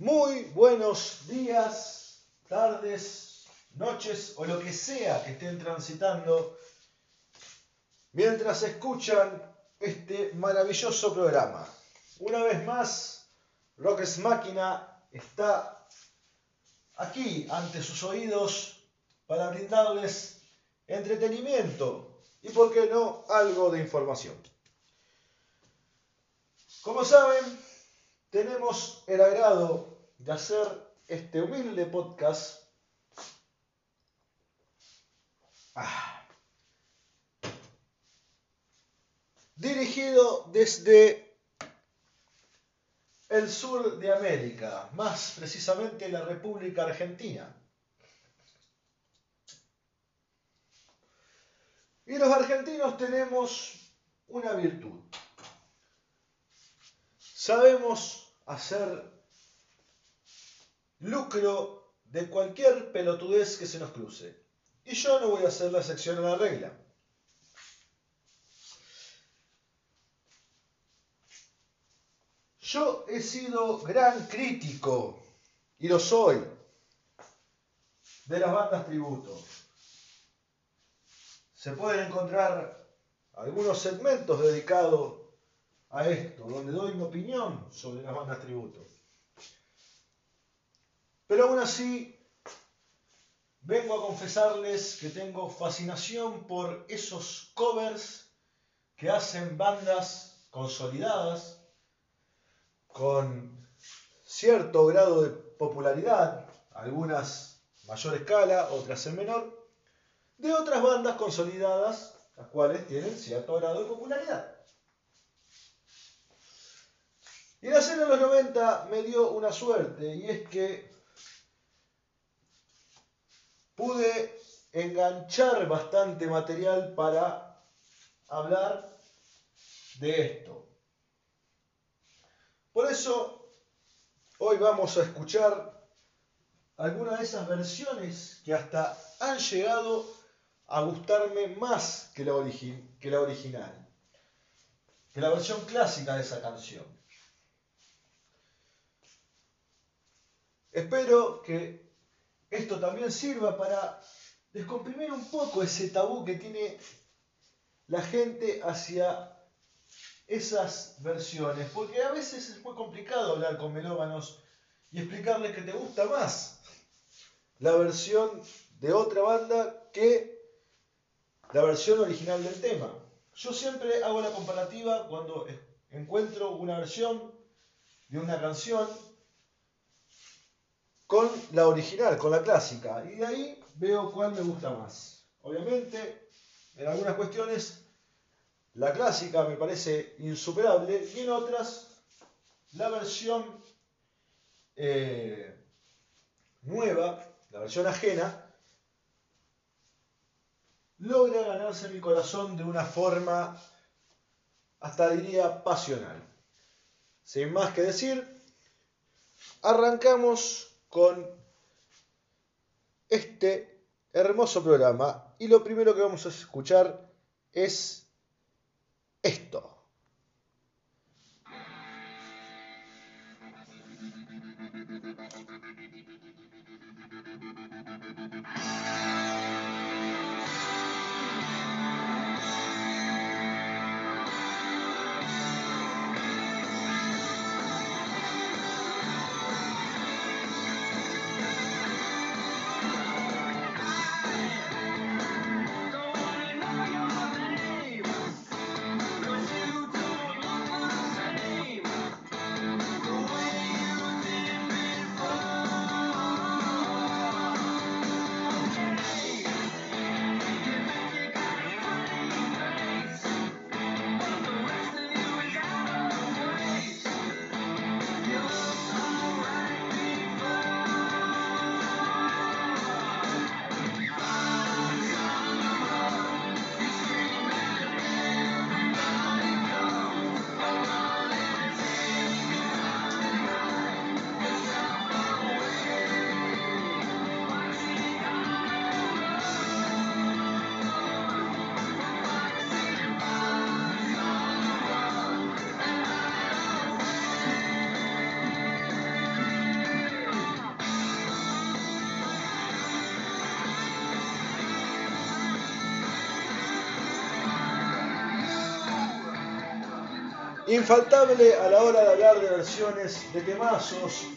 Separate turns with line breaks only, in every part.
Muy buenos días, tardes, noches o lo que sea que estén transitando mientras escuchan este maravilloso programa. Una vez más, Rock's Máquina está aquí ante sus oídos para brindarles entretenimiento y, por qué no, algo de información. Como saben, tenemos el agrado de hacer este humilde podcast ah, dirigido desde el sur de América, más precisamente la República Argentina. Y los argentinos tenemos una virtud. Sabemos hacer lucro de cualquier pelotudez que se nos cruce. Y yo no voy a hacer la sección a la regla. Yo he sido gran crítico, y lo soy, de las bandas tributo. Se pueden encontrar algunos segmentos dedicados a esto, donde doy mi opinión sobre las bandas tributo. Pero aún así, vengo a confesarles que tengo fascinación por esos covers que hacen bandas consolidadas, con cierto grado de popularidad, algunas mayor escala, otras en menor, de otras bandas consolidadas, las cuales tienen cierto grado de popularidad. Y la serie de los 90 me dio una suerte, y es que pude enganchar bastante material para hablar de esto. Por eso, hoy vamos a escuchar algunas de esas versiones que hasta han llegado a gustarme más que la, que la original, que la versión clásica de esa canción. Espero que esto también sirva para descomprimir un poco ese tabú que tiene la gente hacia esas versiones, porque a veces es muy complicado hablar con melómanos y explicarles que te gusta más la versión de otra banda que la versión original del tema. Yo siempre hago la comparativa cuando encuentro una versión de una canción con la original, con la clásica. Y de ahí veo cuál me gusta más. Obviamente, en algunas cuestiones, la clásica me parece insuperable y en otras, la versión eh, nueva, la versión ajena, logra ganarse mi corazón de una forma, hasta diría, pasional. Sin más que decir, arrancamos con este hermoso programa y lo primero que vamos a escuchar es esto. Infaltable a la hora de hablar de versiones de temazos,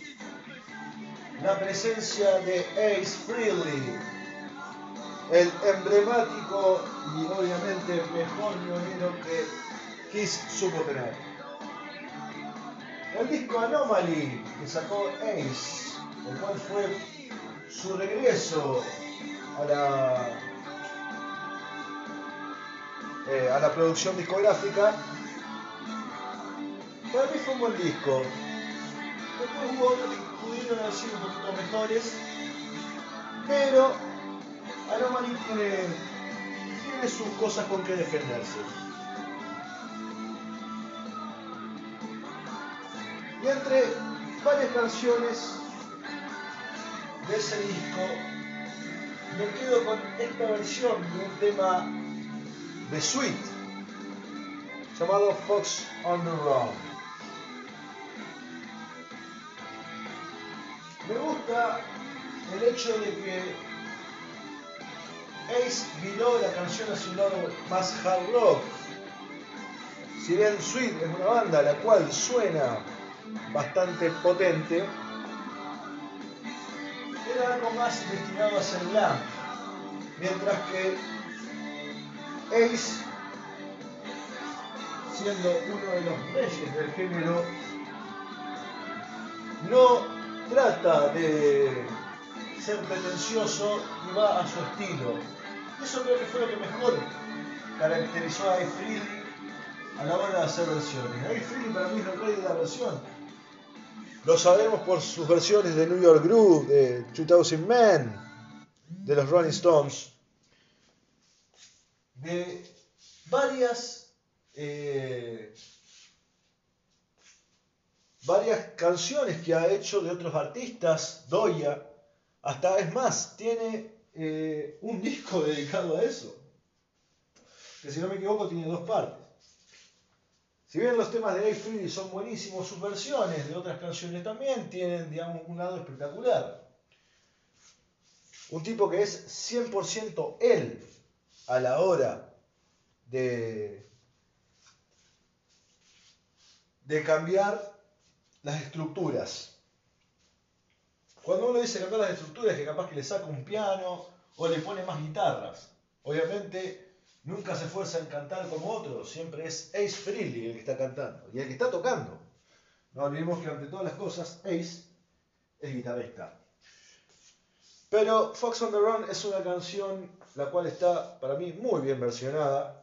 la presencia de Ace Frehley, el emblemático y obviamente mejor violino que Kiss supo tener. El disco Anomaly que sacó Ace, el cual fue su regreso a la, eh, a la producción discográfica, para mí fue un buen disco. Después hubo otros que pudieron haber sido un poquito mejores, pero Anomaly tiene, tiene sus cosas con que defenderse. Y entre varias canciones de ese disco, me quedo con esta versión de un tema de Sweet llamado Fox on the Run. Me gusta el hecho de que Ace viró la canción hacia un lado más hard rock. Si bien Sweet es una banda la cual suena bastante potente, era algo más destinado a ser glam. Mientras que Ace, siendo uno de los reyes del género, no trata de ser pretencioso y va a su estilo. Eso creo que fue lo que mejor caracterizó a Ace Frehley a la hora de hacer versiones. Ace Frehley para mí es el rey de la versión. Lo sabemos por sus versiones de New York Groove, de 2000 Men, de los Rolling Stones, de varias, eh, varias canciones que ha hecho de otros artistas, Doya, hasta es más, tiene eh, un disco dedicado a eso, que si no me equivoco tiene dos partes. Si bien los temas de Freely son buenísimos, sus versiones de otras canciones también tienen, digamos, un lado espectacular. Un tipo que es 100% él a la hora de, de cambiar las estructuras. Cuando uno dice cambiar las estructuras, es que capaz que le saca un piano o le pone más guitarras. Obviamente nunca se esfuerza en cantar como otro, siempre es Ace Frehley el que está cantando y el que está tocando. No olvidemos que ante todas las cosas Ace es guitarrista. Pero Fox on the Run es una canción la cual está para mí muy bien versionada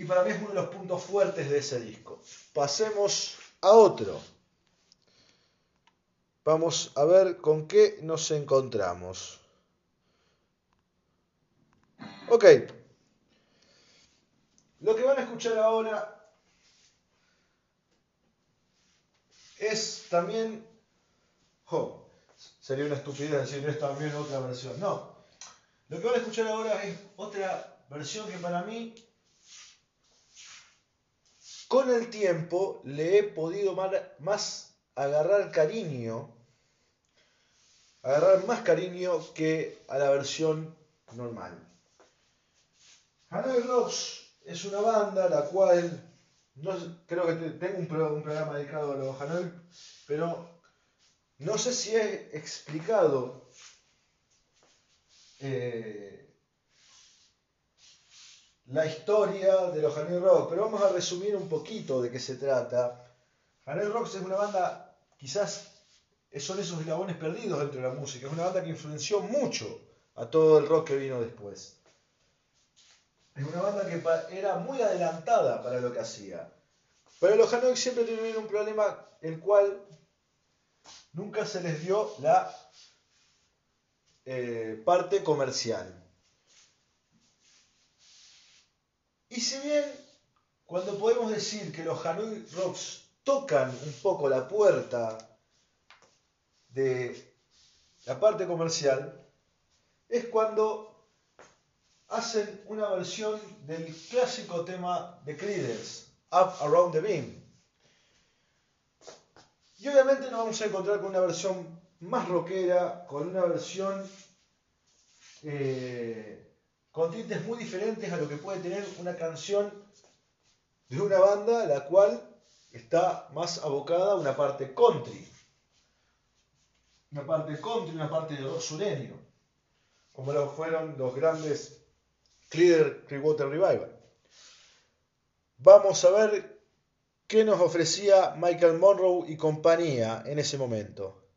y para mí es uno de los puntos fuertes de ese disco. Pasemos a otro. Vamos a ver con qué nos encontramos. Ok. Lo que van a escuchar ahora es también... Oh, sería una estupidez decir es también otra versión. No. Lo que van a escuchar ahora es otra versión que para mí, con el tiempo, le he podido más agarrar cariño, agarrar más cariño que a la versión normal. Hanoi Rocks es una banda la cual, no, creo que tengo un, programa dedicado a los Hanoi, pero no sé si he explicado eh, la historia de los Hanoi Rocks, pero vamos a resumir un poquito de qué se trata. Hanoi Rocks es una banda, quizás son esos eslabones perdidos dentro de la música, es una banda que influenció mucho a todo el rock que vino después. Es una banda que era muy adelantada para lo que hacía. Pero los Hanoi siempre tuvieron un problema el cual nunca se les dio la eh, parte comercial. Y si bien cuando podemos decir que los Hanoi Rocks tocan un poco la puerta de la parte comercial, es cuando hacen una versión del clásico tema de Creedence, Up Around the Beam. Y obviamente nos vamos a encontrar con una versión más rockera, con una versión eh, con tintes muy diferentes a lo que puede tener una canción de una banda la cual está más abocada a una parte country. Una parte country, una parte de rock sureño, como lo fueron los grandes Clear Clearwater Revival. Vamos a ver qué nos ofrecía Michael Monroe y compañía en ese momento.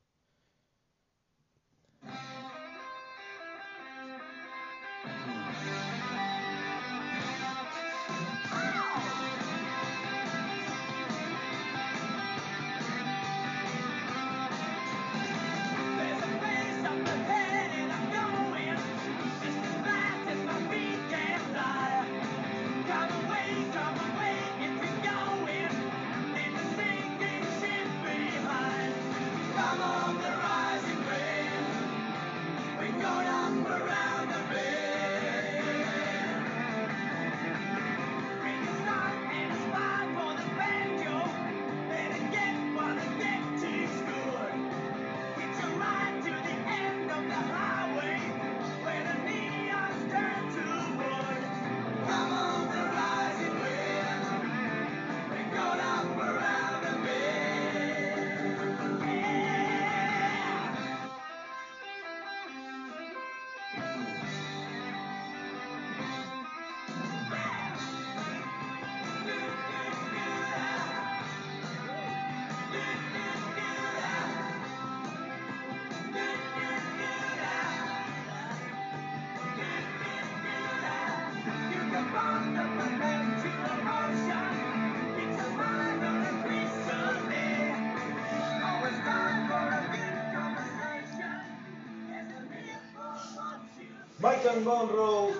Monroe,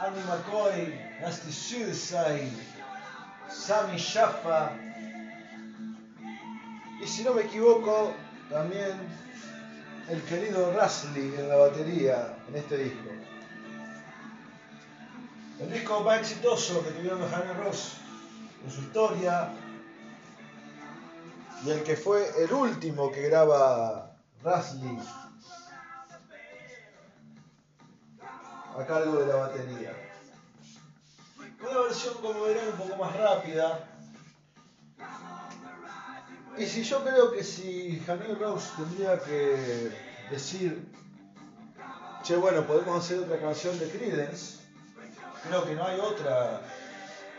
Annie McCoy, Nasty Suicide, Sammy Shaffa y si no me equivoco también el querido Rusley en la batería en este disco. El disco más exitoso que tuvieron los Hannah Ross en su historia y el que fue el último que graba Rusley a cargo de la batería. Una versión, como verán, un poco más rápida. Y si yo creo que si Janelle Rose tendría que decir, che, bueno, podemos hacer otra canción de Credence, creo que no hay otra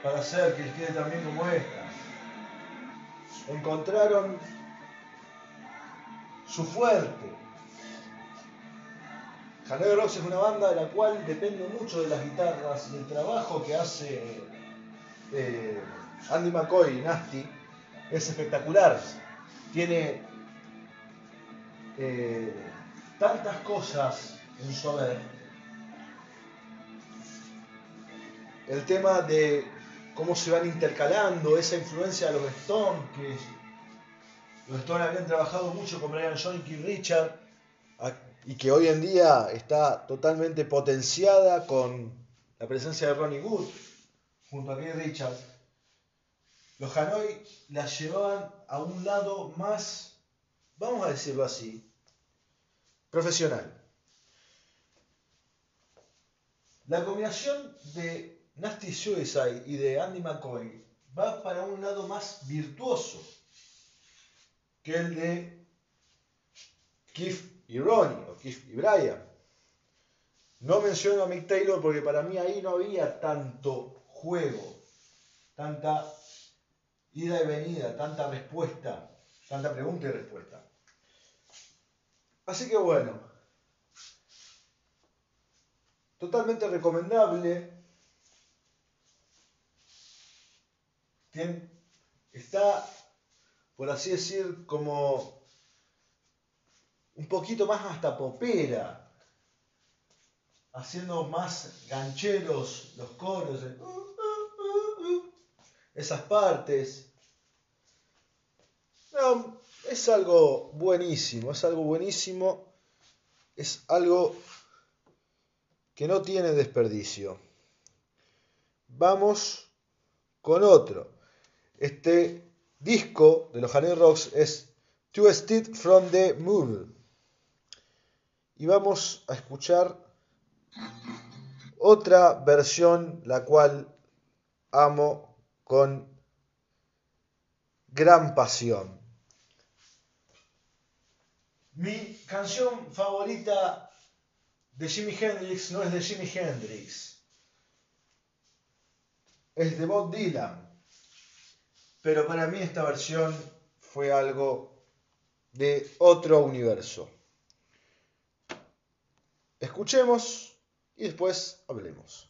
para hacer que quede también como esta. Encontraron su fuerte, Janelle Rocks es una banda de la cual depende mucho de las guitarras y el trabajo que hace eh, Andy McCoy y Nasty es espectacular. Tiene eh, tantas cosas en su haber. El tema de cómo se van intercalando, esa influencia de los Stones, que los Stones habían trabajado mucho con Brian Jones y Richard y que hoy en día está totalmente potenciada con la presencia de Ronnie Wood junto a Keith Richards, los Hanoi la llevaban a un lado más, vamos a decirlo así, profesional. La combinación de Nasty Suicide y de Andy McCoy va para un lado más virtuoso que el de Keith y Ronnie, o y Brian. No menciono a Mick Taylor porque para mí ahí no había tanto juego, tanta ida y venida, tanta respuesta, tanta pregunta y respuesta. Así que bueno, totalmente recomendable. Está, por así decir, como un poquito más hasta popera, haciendo más gancheros los coros, uh, esas partes. es algo buenísimo, es algo buenísimo, es algo que no tiene desperdicio. Vamos con otro. Este disco de los Honey Rocks es Twisted from the Moon y vamos a escuchar otra versión la cual amo con gran pasión. Mi canción favorita de Jimi Hendrix no es de Jimi Hendrix, es de Bob Dylan. Pero para mí esta versión fue algo de otro universo. Escuchemos y después hablemos.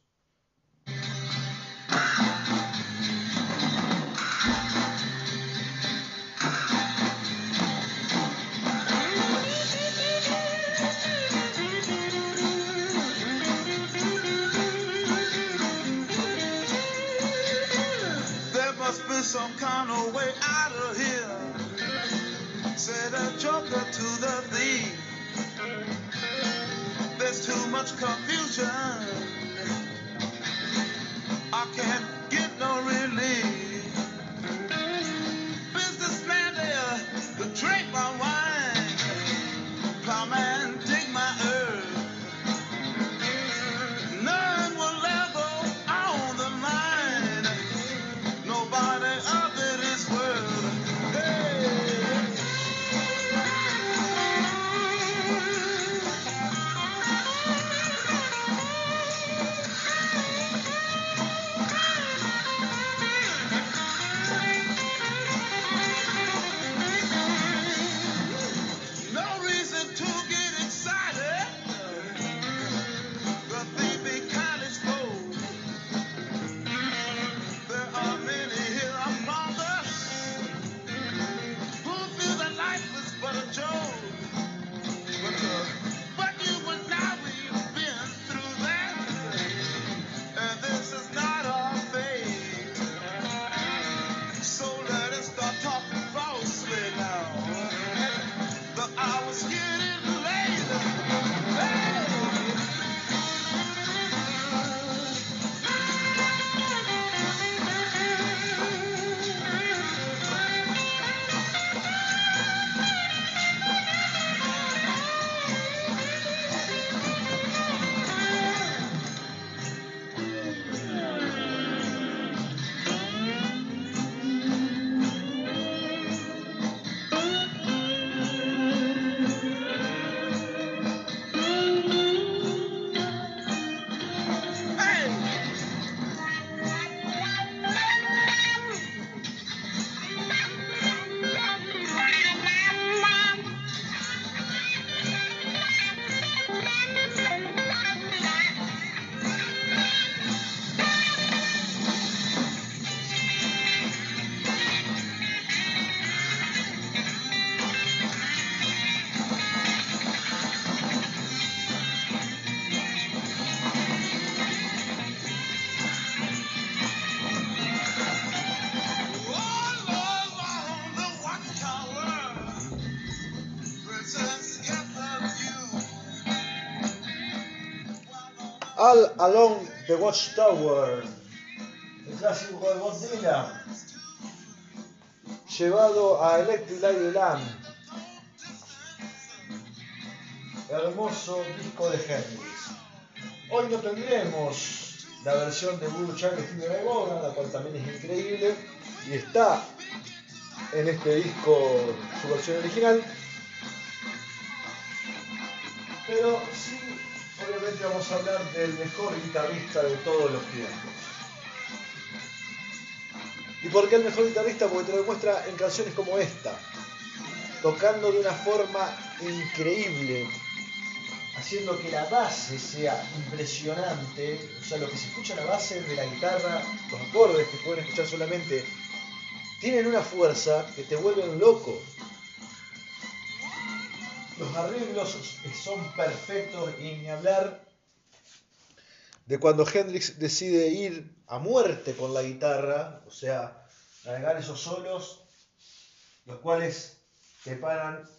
some kind of way out of here. Said a joker to the thief. Too much confusion. I can't Along the Watchtower,
el clásico de Bob Dylan, llevado a Electric Light Lamb, hermoso disco de Hendrix. Hoy no tendremos la versión de Blue Child Stevie Ray la cual también es increíble y está en este disco su versión original. Pero sí, vamos a hablar del mejor guitarrista de todos los tiempos. ¿Y por qué el mejor guitarrista? Porque te lo demuestra en canciones como esta, tocando de una forma increíble, haciendo que la base sea impresionante, o sea, lo que se escucha en la base de la guitarra, los acordes que pueden escuchar solamente, tienen una fuerza que te vuelven loco. Los arreglos son perfectos y ni hablar de cuando Hendrix decide ir a muerte con la guitarra, o sea, largar esos solos, los cuales te paran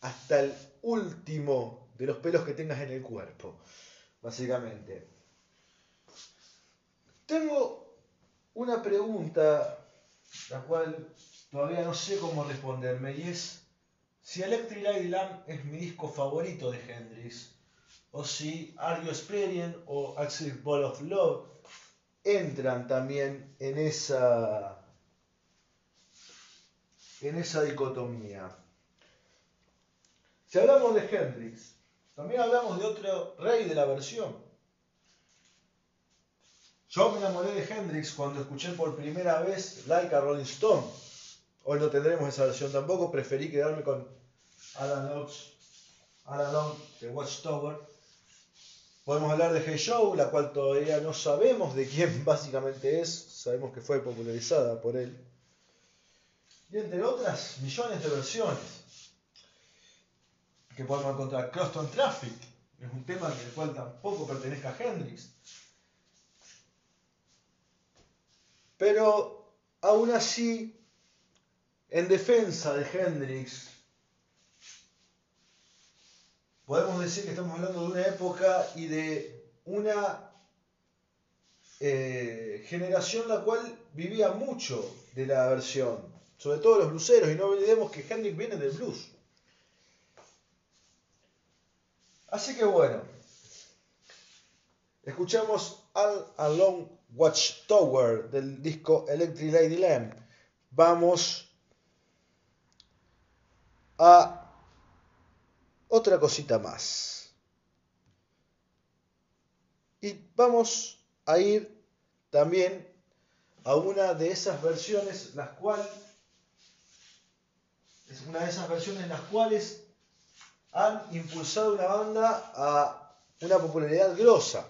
hasta el último de los pelos que tengas en el cuerpo, básicamente. Tengo una pregunta, la cual todavía no sé cómo responderme, y es si Electric Light Lamp es mi disco favorito de Hendrix, o si Are You o Axel Ball of Love entran también en esa, en esa dicotomía. Si hablamos de Hendrix, también hablamos de otro rey de la versión. Yo me enamoré de Hendrix cuando escuché por primera vez Like a Rolling Stone. Hoy no tendremos esa versión tampoco, preferí quedarme con Alan Locks, Alan Long de Watchtower. Podemos hablar de Hey Show, la cual todavía no sabemos de quién básicamente es, sabemos que fue popularizada por él. Y entre otras millones de versiones que podemos encontrar. Croston Traffic es un tema del cual tampoco pertenezca a Hendrix. Pero aún así, en defensa de Hendrix, podemos decir que estamos hablando de una época y de una eh, generación la cual vivía mucho de la versión, sobre todo los bluseros, y no olvidemos que Hendrix viene del blues. Así que bueno, escuchamos All Along Watchtower del disco Electric Lady Lamp. Vamos a otra cosita más. Y vamos a ir también a una de esas versiones, las cuales es una de esas versiones las cuales han impulsado una banda a una popularidad grosa.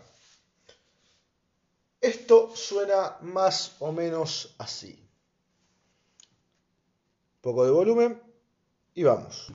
Esto suena más o menos así. Un poco de volumen y vamos.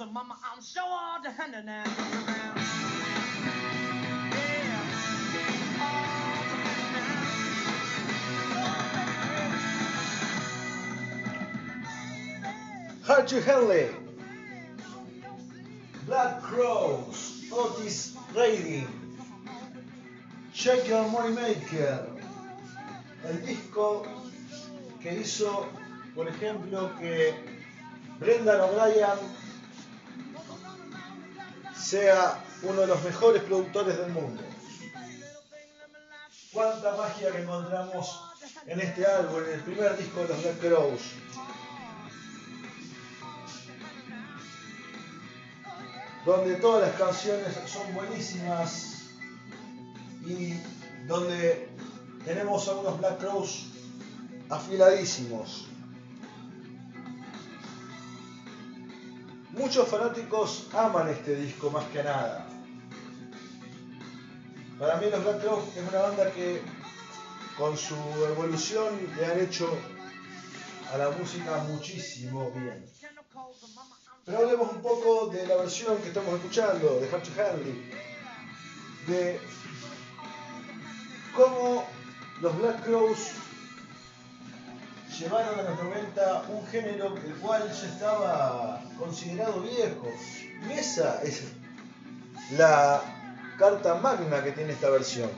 I'm the hand
Archie Henley, Black Crows, Otis Redding, Shake Your Money Maker, el disco que hizo, por ejemplo, que Brendan O'Brien sea uno de los mejores productores del mundo. Cuánta magia que encontramos en este álbum, en el primer disco de los Black Crows. donde todas las canciones son buenísimas y donde tenemos a unos Black Crows afiladísimos. Muchos fanáticos aman este disco más que nada. Para mí los Black Crows es una banda que con su evolución le han hecho a la música muchísimo bien. Pero hablemos un poco de la versión que estamos escuchando, de Hanley, de cómo los Black Crows llevaron a los 90 un género el cual ya estaba considerado viejo. Y esa es la carta magna que tiene esta versión.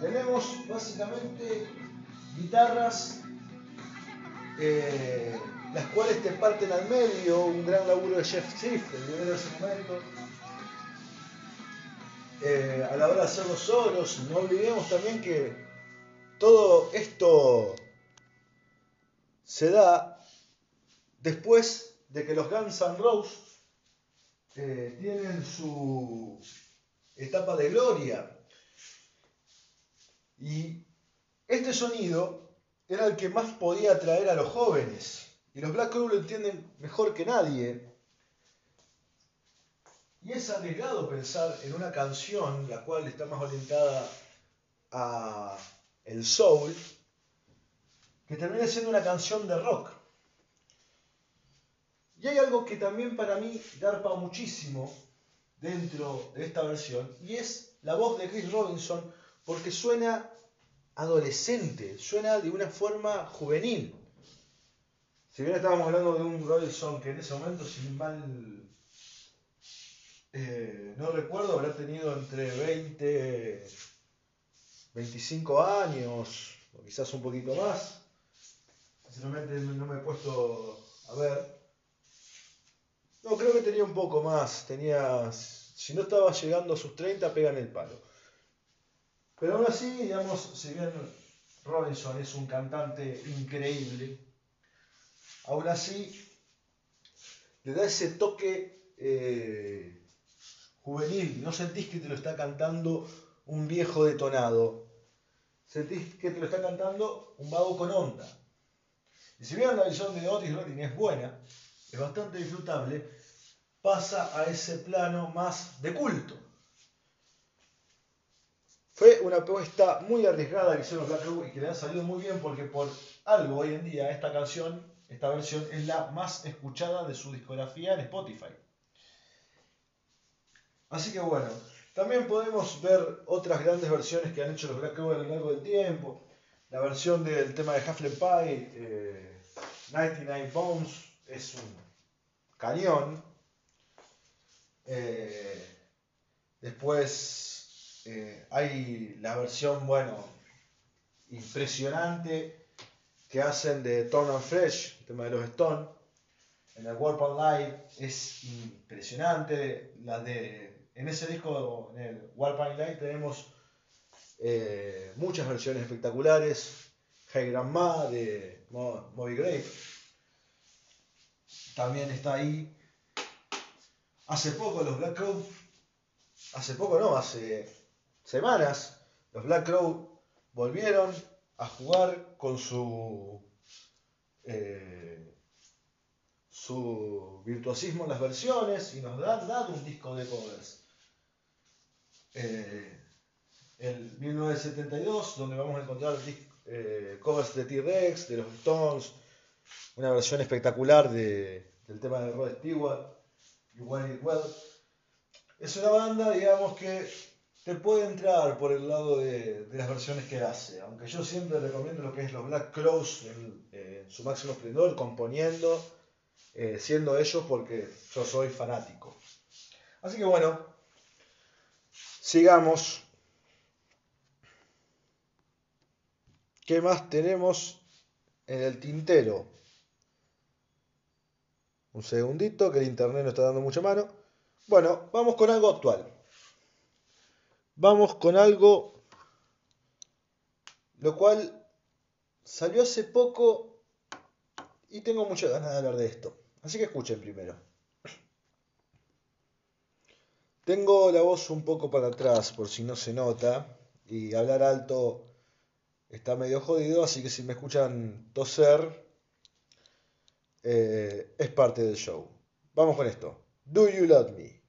Tenemos básicamente guitarras eh, las cuales te parten al medio, un gran laburo de Jeff Schiff, el primero de ese momento. Eh, a la hora de hacer los solos, no olvidemos también que todo esto se da después de que los Guns N' Roses eh, tienen su etapa de gloria. Y este sonido era el que más podía atraer a los jóvenes. Y los Black Crowes lo entienden mejor que nadie. Y es arriesgado pensar en una canción la cual está más orientada a el soul, que termine siendo una canción de rock. Y hay algo que también para mí garpa muchísimo dentro de esta versión, y es la voz de Chris Robinson, porque suena adolescente, suena de una forma juvenil. Si bien estábamos hablando de un Robinson que en ese momento, sin mal eh, no recuerdo, habrá tenido entre 20, 25 años, o quizás un poquito más. Sinceramente no me he puesto a ver. No, creo que tenía un poco más. Tenía, si no estaba llegando a sus 30, pega en el palo. Pero aún así, digamos, si bien Robinson es un cantante increíble, aún así le da ese toque eh, juvenil. No sentís que te lo está cantando un viejo detonado. Sentís que te lo está cantando un vago con onda. Y si bien la visión de Otis Redding es buena, es bastante disfrutable, pasa a ese plano más de culto. Fue una apuesta muy arriesgada que hicieron Black Crowes y que le ha salido muy bien porque por algo hoy en día esta canción, esta versión es la más escuchada de su discografía en Spotify. Así que bueno, también podemos ver otras grandes versiones que han hecho los Black Crowes a lo largo del tiempo. La versión del tema de Hufflepuff Pie, eh, 99 Bones, es un cañón. Eh, después eh, hay la versión, bueno, impresionante que hacen de Torn and Fresh, el tema de los Stones. En el Warp Live es impresionante. De, en ese disco, en el Warp Live, tenemos eh, muchas versiones espectaculares. Hey Grandma de Mo- Moby Grape también está ahí. Hace poco los Black Crow, hace poco no, hace semanas, los Black Crow volvieron a jugar con su eh, su virtuosismo en las versiones y nos han dado un disco de covers. Eh, el 1972, donde vamos a encontrar dis- eh, covers de T-Rex, de los Stones, una versión espectacular de- del tema de Rod Stewart, You Want It Well. Es una banda, digamos, que te puede entrar por el lado de, las versiones que hace, aunque yo siempre recomiendo lo que es los Black Crows en, en su máximo esplendor, componiendo, eh, siendo ellos porque yo soy fanático. Así que bueno, sigamos. ¿Qué más tenemos en el tintero? Un segundito, que el internet no está dando mucha mano. Bueno, vamos con algo actual. Vamos con algo lo cual salió hace poco y tengo muchas ganas de hablar de esto. Así que escuchen primero. Tengo la voz un poco para atrás por si no se nota y hablar alto está medio jodido, así que si me escuchan toser eh, es parte del show. Vamos con esto. Do You Love Me?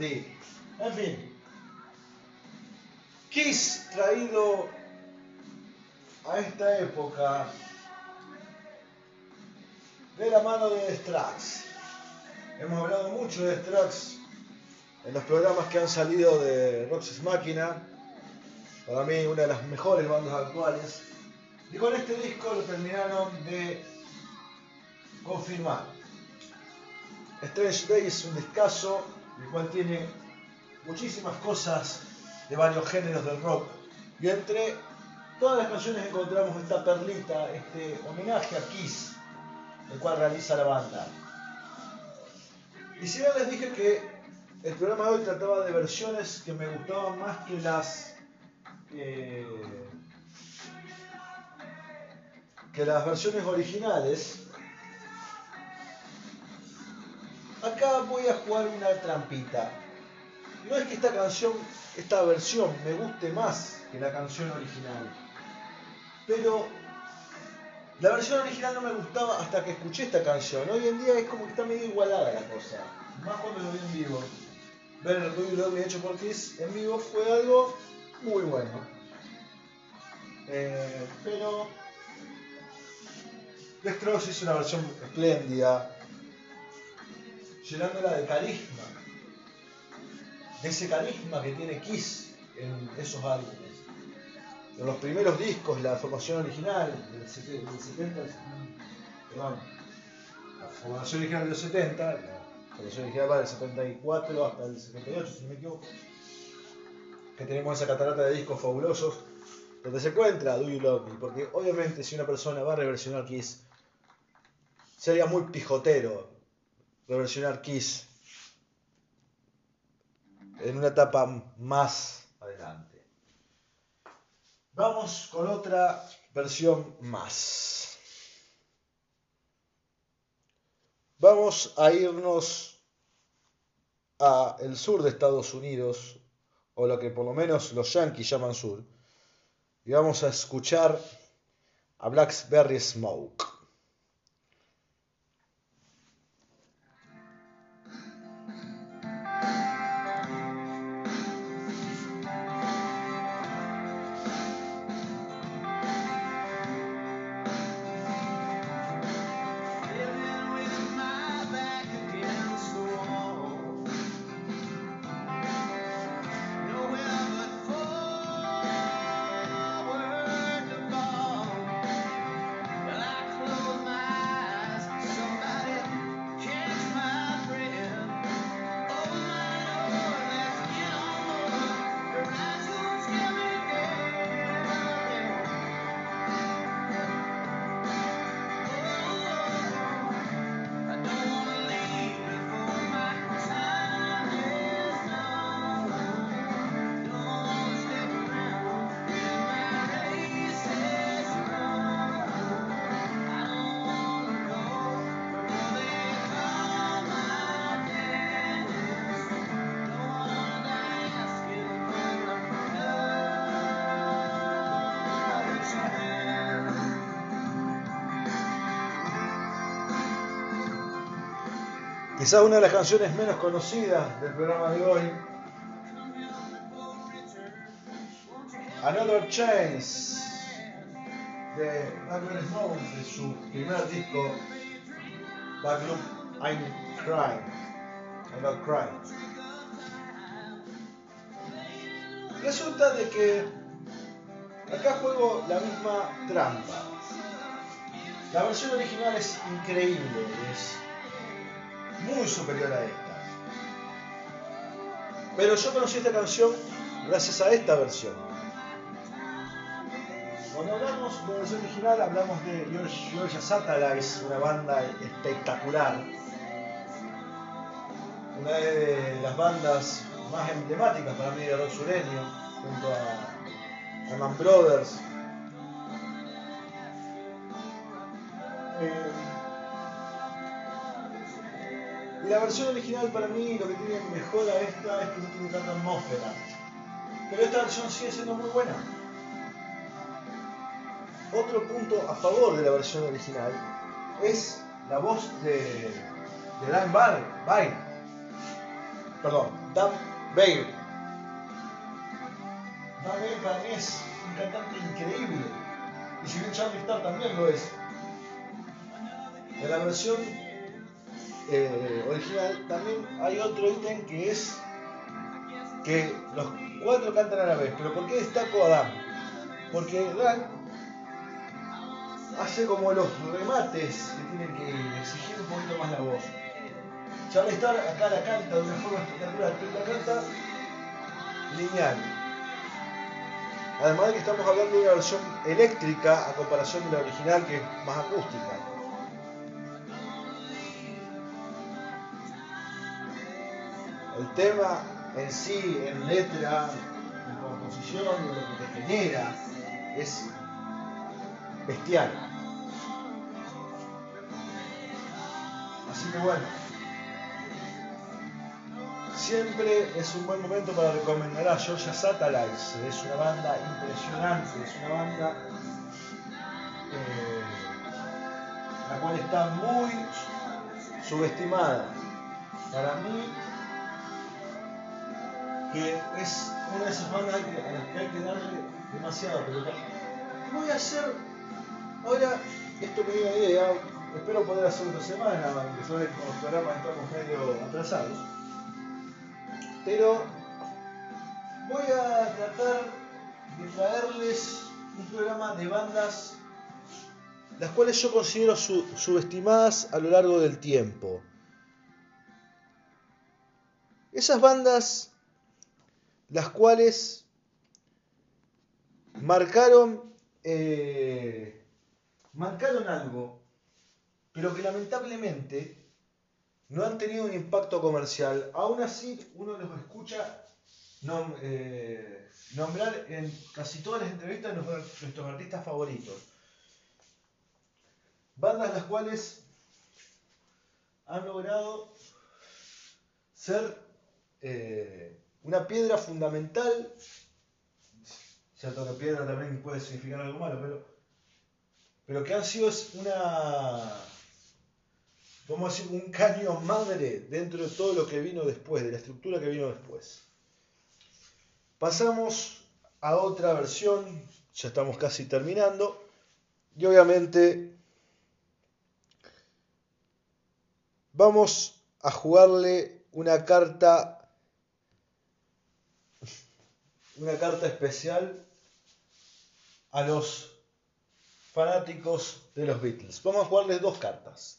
En fin. Kiss traído a esta época de la mano de Strax. Hemos hablado mucho de Strax en los programas que han salido de Roxas Máquina. Para mí una de las mejores bandas actuales. Y con este disco lo terminaron de confirmar. Strange Day es un discazo, el cual tiene muchísimas cosas de varios géneros del rock. Y entre todas las canciones encontramos esta perlita, este homenaje a Kiss, el cual realiza la banda. Y si bien les dije que el programa de hoy trataba de versiones que me gustaban más que las eh, que las versiones originales, acá voy a jugar una trampita. No es que esta canción, esta versión me guste más que la canción original, pero la versión original no me gustaba hasta que escuché esta canción. Hoy en día es como que está medio igualada la cosa, más cuando lo vi en vivo. Ver el Ruby Love hecho por Kiss en vivo fue algo muy bueno. Eh, pero The Strokes hizo una versión espléndida, llenándola de carisma, de ese carisma que tiene Kiss en esos álbumes. En los primeros discos, la formación original del 70, del 70, perdón, la formación original de los 70, la formación original va del 74 hasta el 78, si no me equivoco, que tenemos esa catarata de discos fabulosos, donde se encuentra Do You Love porque obviamente si una persona va a reversionar Kiss, sería muy pijotero reversionar Kiss en una etapa más adelante. Vamos con otra versión más. Vamos a irnos a el sur de Estados Unidos, o lo que por lo menos los yankees llaman sur, y vamos a escuchar a Blackberry Smoke. Quizás una de las canciones menos conocidas del programa de hoy, Another Chance, de Blackberry Smoke, de su primer disco, Back Loop, I'm Crying, I'm Not Crying. Resulta de que acá juego la misma trampa. La versión original es increíble, es muy superior a esta. Pero yo conocí esta canción gracias a esta versión. Cuando hablamos de la versión original hablamos de Georgia Satellites, una banda espectacular. Una de las bandas más emblemáticas para mí de rock sureño, junto a Allman Brothers. Eh, y la versión original para mí lo que tiene mejor a esta es que no tiene tanta atmósfera. Pero esta versión sigue siendo muy buena. Otro punto a favor de la versión original es la voz de, de Dan Byrne. Perdón, Dan Bale. Dan Bale para mí es un cantante increíble. Y si bien Charlie Star también lo es. En la versión eh, original también hay otro ítem que es que los cuatro cantan a la vez. Pero ¿por qué destaco a Dan? Porque Dan hace como los remates que tienen que exigir un poquito más la voz. Charlie Star acá la canta de una forma espectacular, la canta lineal. Además de que estamos hablando de una versión eléctrica a comparación de la original que es más acústica. El tema en sí, en letra, en composición, en lo que te genera, es bestial. Así que bueno, siempre es un buen momento para recomendar a Georgia Satellites. Es una banda impresionante, es una banda eh, la cual está muy subestimada. Para mí, que es una de esas bandas a las que hay que darle demasiado. Voy a hacer ahora, esto me dio idea, espero poder hacer otra semana, aunque saben que con los programas estamos medio atrasados. Pero voy a tratar de traerles un programa de bandas las cuales yo considero su- subestimadas a lo largo del tiempo. Esas bandas las cuales marcaron eh, marcaron algo, pero que lamentablemente no han tenido un impacto comercial. Aún así, uno los escucha nom- eh, nombrar en casi todas las entrevistas nuestros artistas favoritos. Bandas las cuales han logrado ser eh, una piedra fundamental. Cierto que piedra también puede significar algo malo, pero, pero que han sido una, vamos a decir, un caño madre dentro de todo lo que vino después, de la estructura que vino después. Pasamos a otra versión, ya estamos casi terminando, y obviamente vamos a jugarle una carta una carta especial a los fanáticos de los Beatles. Vamos a jugarles dos cartas.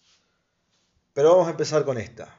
Pero vamos a empezar con esta.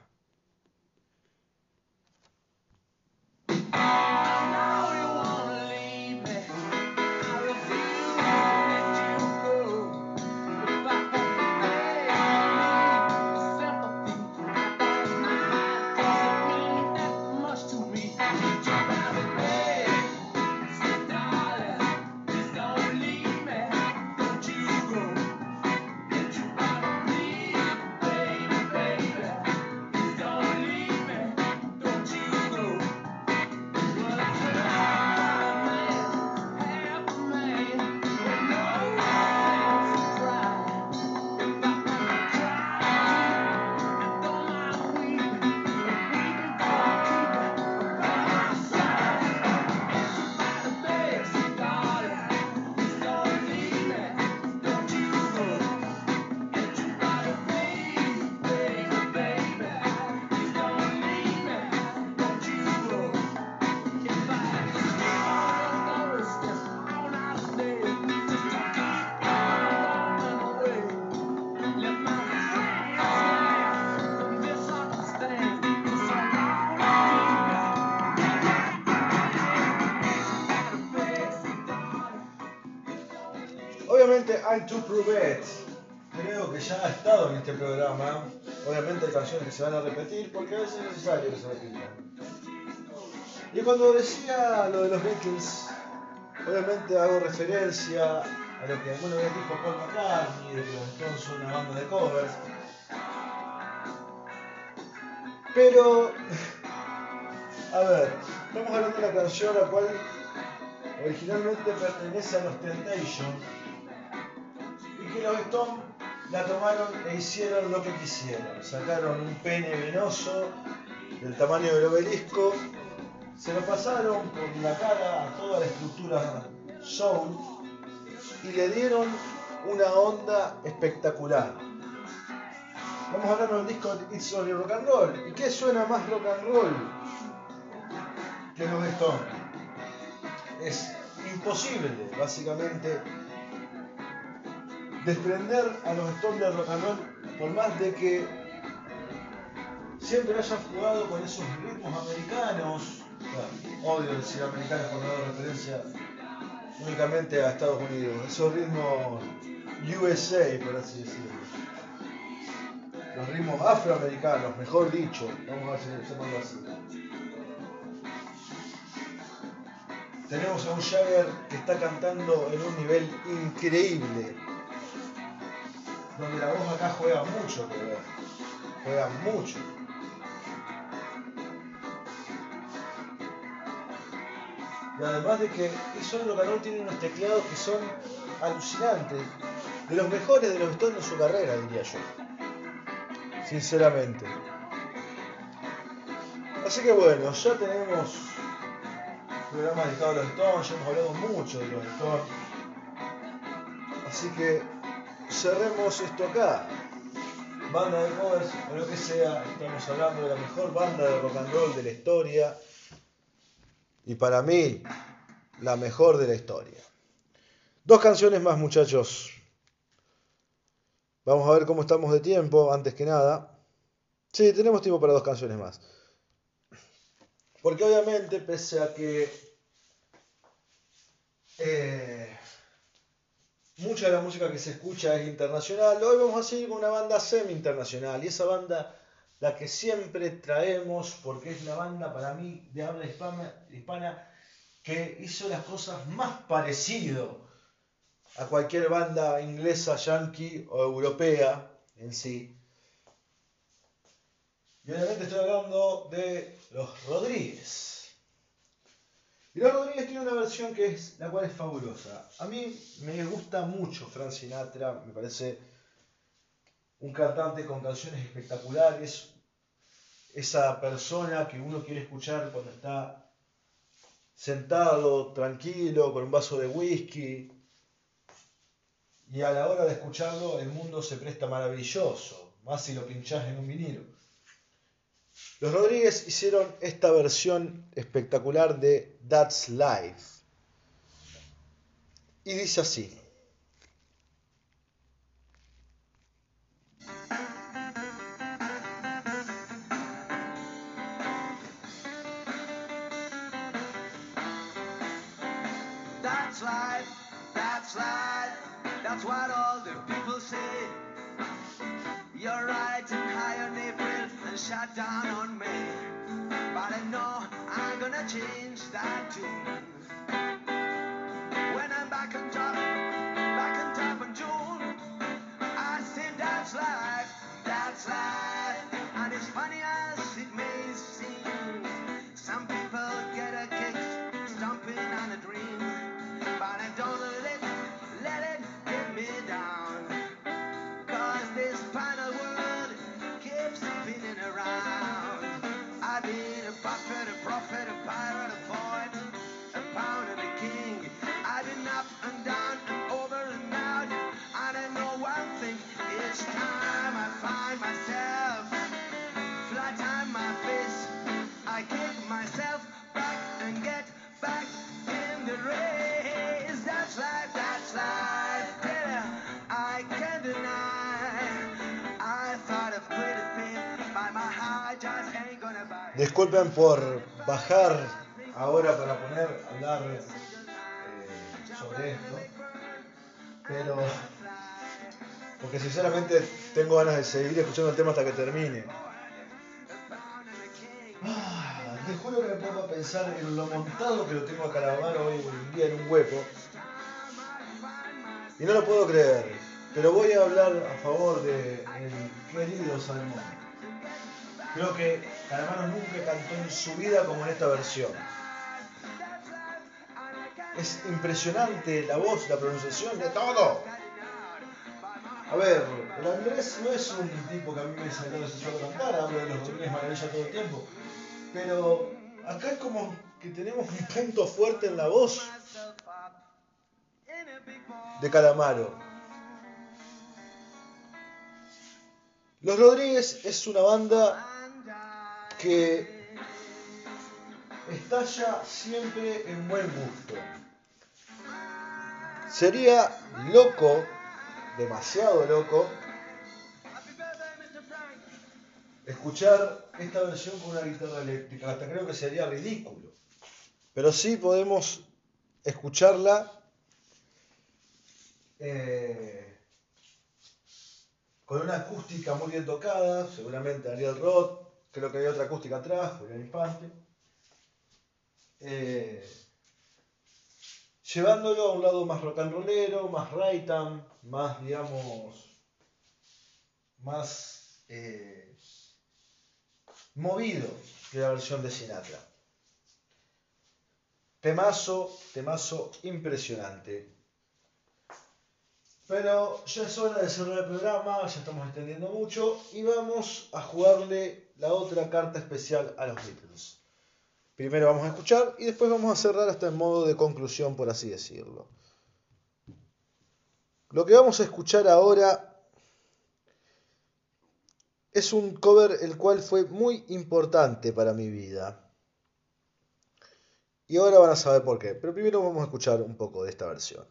To Prove It. Creo que ya ha estado en este programa. Obviamente hay canciones que se van a repetir porque a veces es necesario que se repitan. Y cuando decía lo de los Beatles, obviamente hago referencia a lo que alguna vez dijo Paul McCartney, de los son una banda de covers. Pero, a ver, estamos hablando de una canción la cual originalmente pertenece a los Temptations Stones la tomaron e hicieron lo que quisieron. Sacaron un pene venoso del tamaño del obelisco, se lo pasaron por la cara a toda la estructura soul y le dieron una onda espectacular. Vamos a hablar del disco It's Only Rock and Roll. ¿Y qué suena más rock and roll que los Stones? Es imposible, básicamente, desprender a los Stones del rock and roll por más de que siempre hayan jugado con esos ritmos americanos. Bueno, odio decir americanos no dar referencia únicamente a Estados Unidos. Esos ritmos USA, por así decirlo. Los ritmos afroamericanos, mejor dicho. Vamos a llamarlo así. Tenemos a un Jagger que está cantando en un nivel increíble. Donde la voz acá juega mucho ver. Juega mucho. Y además de que Ison Roll tiene unos teclados que son alucinantes. De los mejores de los Stones en su carrera, diría yo. Sinceramente. Así que bueno, ya tenemos programa dedicado a los Stones, ya hemos hablado mucho de los Stones. Así que cerremos esto acá. Banda de covers o lo que sea, estamos hablando de la mejor banda de rock and roll de la historia. Y para mí, la mejor de la historia. Dos canciones más, muchachos. Vamos a ver cómo estamos de tiempo, antes que nada. Sí, tenemos tiempo para dos canciones más. Porque obviamente, pese a que eh, mucha de la música que se escucha es internacional, hoy vamos a seguir con una banda semi-internacional. Y esa banda, la que siempre traemos, porque es la banda para mí de habla hispana, que hizo las cosas más parecido a cualquier banda inglesa, yankee o europea en sí. Y obviamente estoy hablando de los Rodríguez. Los Rodríguez tiene una versión que es la cual es fabulosa. A mí me gusta mucho Frank Sinatra, me parece un cantante con canciones espectaculares, esa persona que uno quiere escuchar cuando está sentado, tranquilo, con un vaso de whisky. Y a la hora de escucharlo, el mundo se presta maravilloso, más si lo pinchás en un vinilo. Los Rodríguez hicieron esta versión espectacular de That's Life. Y dice así.
That's life, that's life, that's what all the people say. You're riding shut down on me.
Disculpen por bajar ahora para poner hablar eh, sobre esto, pero porque sinceramente tengo ganas de seguir escuchando el tema hasta que termine. Ah, te juro que me pongo a pensar en lo montado que lo tengo a Calamaro hoy en día en un hueco. Y no lo puedo creer, pero voy a hablar a favor de querido Salmón. Creo que Calamaro nunca cantó en su vida como en esta versión. Es impresionante la voz, la pronunciación, de todo. A ver, el Andrés no es un tipo que a mí me salió de suelo cantar, hablo de los Rodríguez Maravilla todo el tiempo. Pero acá es como que tenemos un punto fuerte en la voz de Calamaro. Los Rodríguez es una banda que estalla siempre en buen gusto. Sería loco, demasiado loco, escuchar esta versión con una guitarra eléctrica. Hasta creo que sería ridículo. Pero sí podemos escucharla eh, con una acústica muy bien tocada, seguramente Ariel Roth, creo que hay otra acústica atrás, Julián Infante. Eh, llevándolo a un lado más rock and rollero, más ragtime, más, digamos, más eh, movido que la versión de Sinatra. Temazo, temazo impresionante. Pero ya es hora de cerrar el programa, ya estamos extendiendo mucho y vamos a jugarle la otra carta especial a los Beatles. Primero vamos a escuchar y después vamos a cerrar hasta en modo de conclusión, por así decirlo. Lo que vamos a escuchar ahora es un cover el cual fue muy importante para mi vida. Y ahora van a saber por qué. Pero primero vamos a escuchar un poco de esta versión.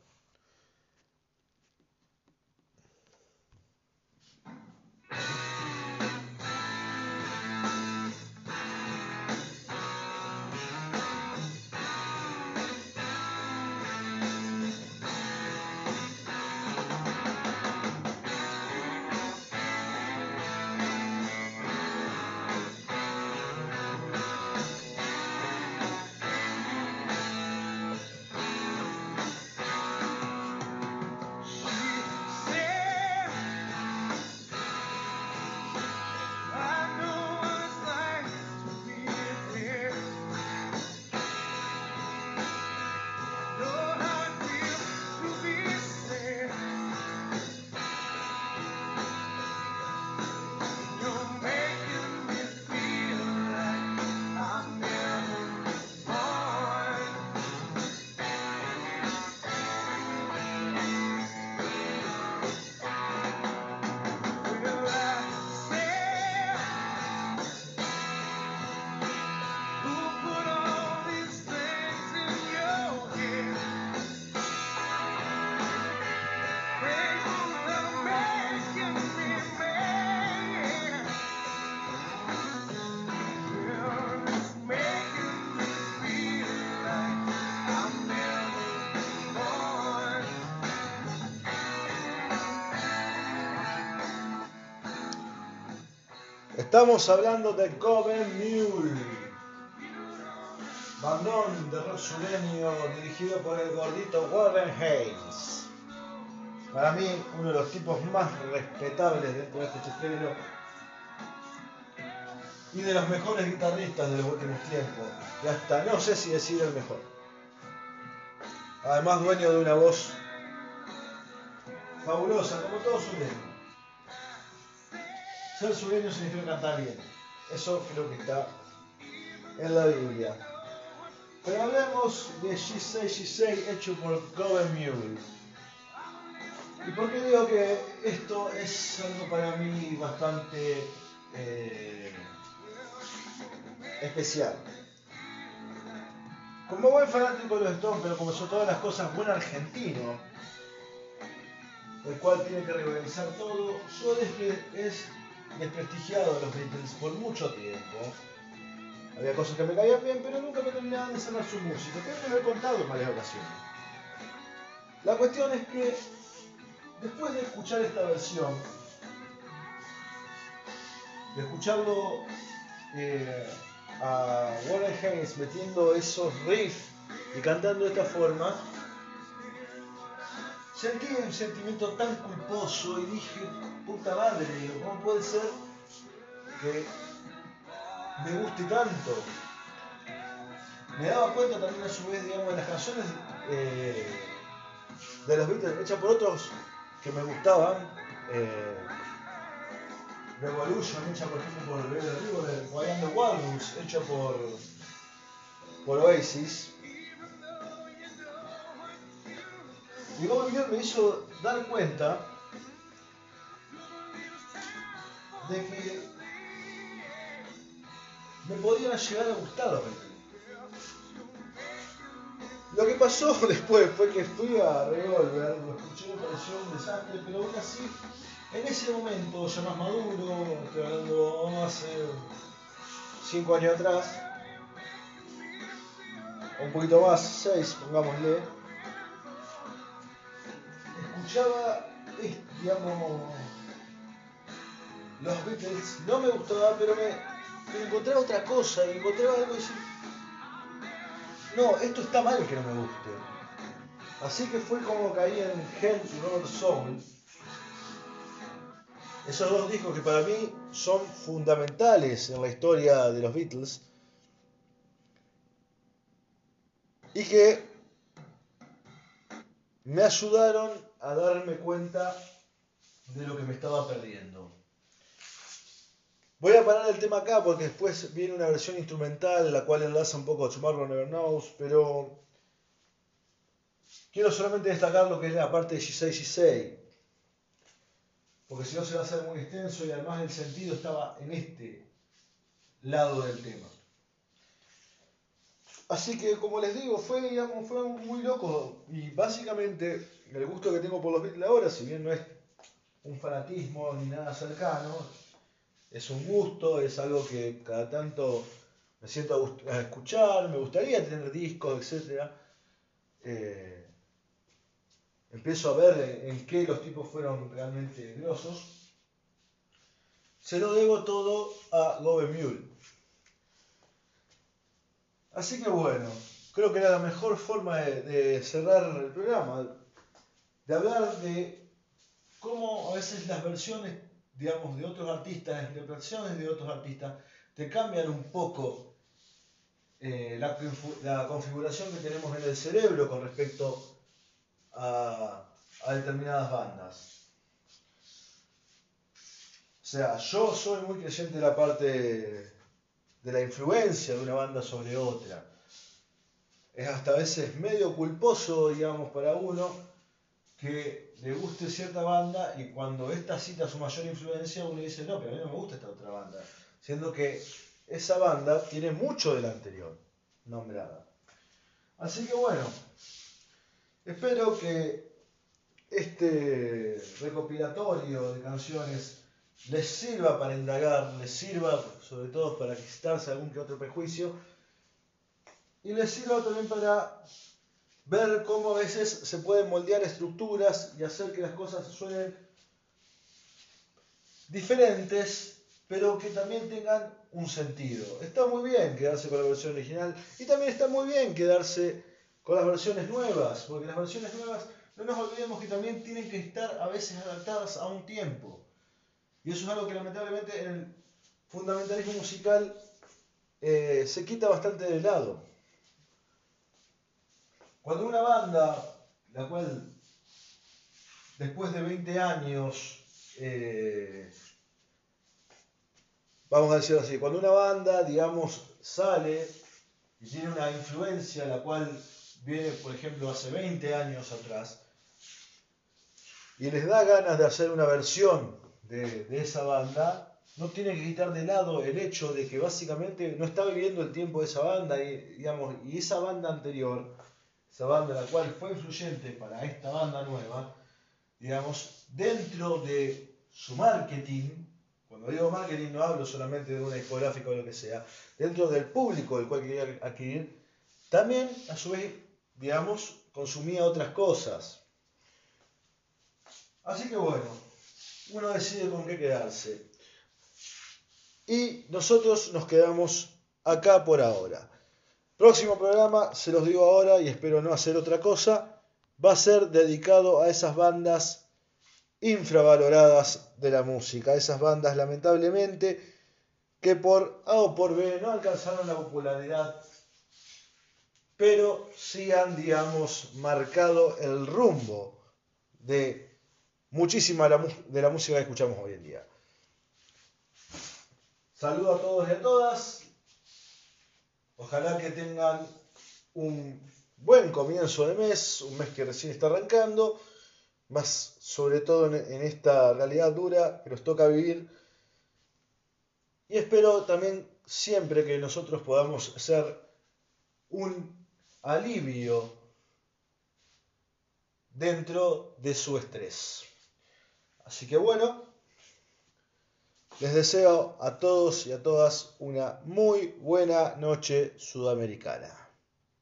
Estamos hablando de Coven Mule, bandón de rock sureño dirigido por el gordito Warren Haynes. Para mí, uno de los tipos más respetables dentro de este chiflero y de los mejores guitarristas de los últimos tiempos. Y hasta no sé si decir el mejor. Además, dueño de una voz fabulosa, como todo sureño. Ser sureño significa cantar bien. Eso creo que está en la Biblia. Pero hablemos de She Say, She hecho por Goven Mule. ¿Y por qué digo que esto es algo para mí bastante eh, especial? Como buen fanático de los Stones, pero como son todas las cosas, buen argentino, el cual tiene que reorganizar todo, yo desde es desprestigiado a los Beatles por mucho tiempo. Había cosas que me caían bien, pero nunca me terminaban de cerrar su música. Creo que lo he contado en varias ocasiones. La cuestión es que después de escuchar esta versión, de escucharlo eh, a Warren Haynes metiendo esos riffs y cantando de esta forma, sentí un sentimiento tan culposo y dije, puta madre, ¿cómo puede ser que me guste tanto? Me daba cuenta también a su vez, digamos, de las canciones eh, de los Beatles hechas por otros que me gustaban, eh, Revolution, hecha por ejemplo por Red River, and the Walrus, hecha por, por Oasis. Y Bob Dylan me hizo dar cuenta de que me podían llegar a gustar los. Lo que pasó después fue que fui a Revolver, lo escuché, me pareció un desastre, pero aún así, en ese momento, ya más maduro, estoy hablando hace 5 años atrás, un poquito más, 6, pongámosle, escuchaba, digamos, los Beatles, no me gustaba, pero me, encontraba otra cosa, me encontraba algo y decía, no, esto está mal que no me guste. Así que fue como caí en Hell y Robert Soul. Esos dos discos que para mí son fundamentales en la historia de los Beatles. Y que me ayudaron a darme cuenta de lo que me estaba perdiendo. Voy a parar el tema acá porque después viene una versión instrumental la cual enlaza un poco a Tomorrow Never Knows, pero quiero solamente destacar lo que es la parte de Shisei Shisei, porque si no se va a hacer muy extenso y además el sentido estaba en este lado del tema. Así que como les digo, fue, digamos, fue muy loco y básicamente el gusto que tengo por los Beatles ahora, si bien no es un fanatismo ni nada cercano, es un gusto, es algo que cada tanto me siento a, a escuchar, me gustaría tener discos, etc. Eh, empiezo a ver en, qué los tipos fueron realmente grosos. Se lo debo todo a Gobe Mule. Así que bueno, creo que era la mejor forma de cerrar el programa, de hablar de cómo a veces las versiones digamos, de otros artistas, las interpretaciones de otros artistas, te cambian un poco eh, la configuración que tenemos en el cerebro con respecto a, a determinadas bandas. O sea, yo soy muy creyente de la parte de la influencia de una banda sobre otra. Es hasta a veces medio culposo, digamos, para uno que le guste cierta banda y cuando esta cita su mayor influencia uno dice, no, pero a mí no me gusta esta otra banda. Siendo que esa banda tiene mucho de la anterior nombrada. Así que bueno, espero que este recopilatorio de canciones les sirva para indagar, les sirva sobre todo para quitarse algún que otro prejuicio y les sirva también para ver cómo a veces se pueden moldear estructuras y hacer que las cosas suenen diferentes, pero que también tengan un sentido. Está muy bien quedarse con la versión original y también está muy bien quedarse con las versiones nuevas, porque las versiones nuevas, no nos olvidemos que también tienen que estar a veces adaptadas a un tiempo. Y eso es algo que lamentablemente en el fundamentalismo musical eh, se quita bastante de lado. Cuando una banda, la cual después de 20 años, eh, vamos a decirlo así, cuando una banda, digamos, sale y tiene una influencia la cual viene, por ejemplo, hace 20 años atrás, y les da ganas de hacer una versión de, esa banda, no tiene que quitar de lado el hecho de que básicamente no está viviendo el tiempo de esa banda y, digamos, y esa banda anterior, esa banda la cual fue influyente para esta banda nueva, digamos, dentro de su marketing, cuando digo marketing no hablo solamente de una discográfica o lo que sea, dentro del público del cual quería adquirir, también a su vez, digamos, consumía otras cosas. Así que bueno, uno decide con qué quedarse. Y nosotros nos quedamos acá por ahora. Próximo programa, se los digo ahora y espero no hacer otra cosa, va a ser dedicado a esas bandas infravaloradas de la música, esas bandas lamentablemente que por A o por B no alcanzaron la popularidad, pero sí han, digamos, marcado el rumbo de muchísima de la música que escuchamos hoy en día. Saludo a todos y a todas. Ojalá que tengan un buen comienzo de mes, un mes que recién está arrancando, más sobre todo en, esta realidad dura que nos toca vivir. Y espero también siempre que nosotros podamos ser un alivio dentro de su estrés. Así que bueno, les deseo a todos y a todas una muy buena noche sudamericana.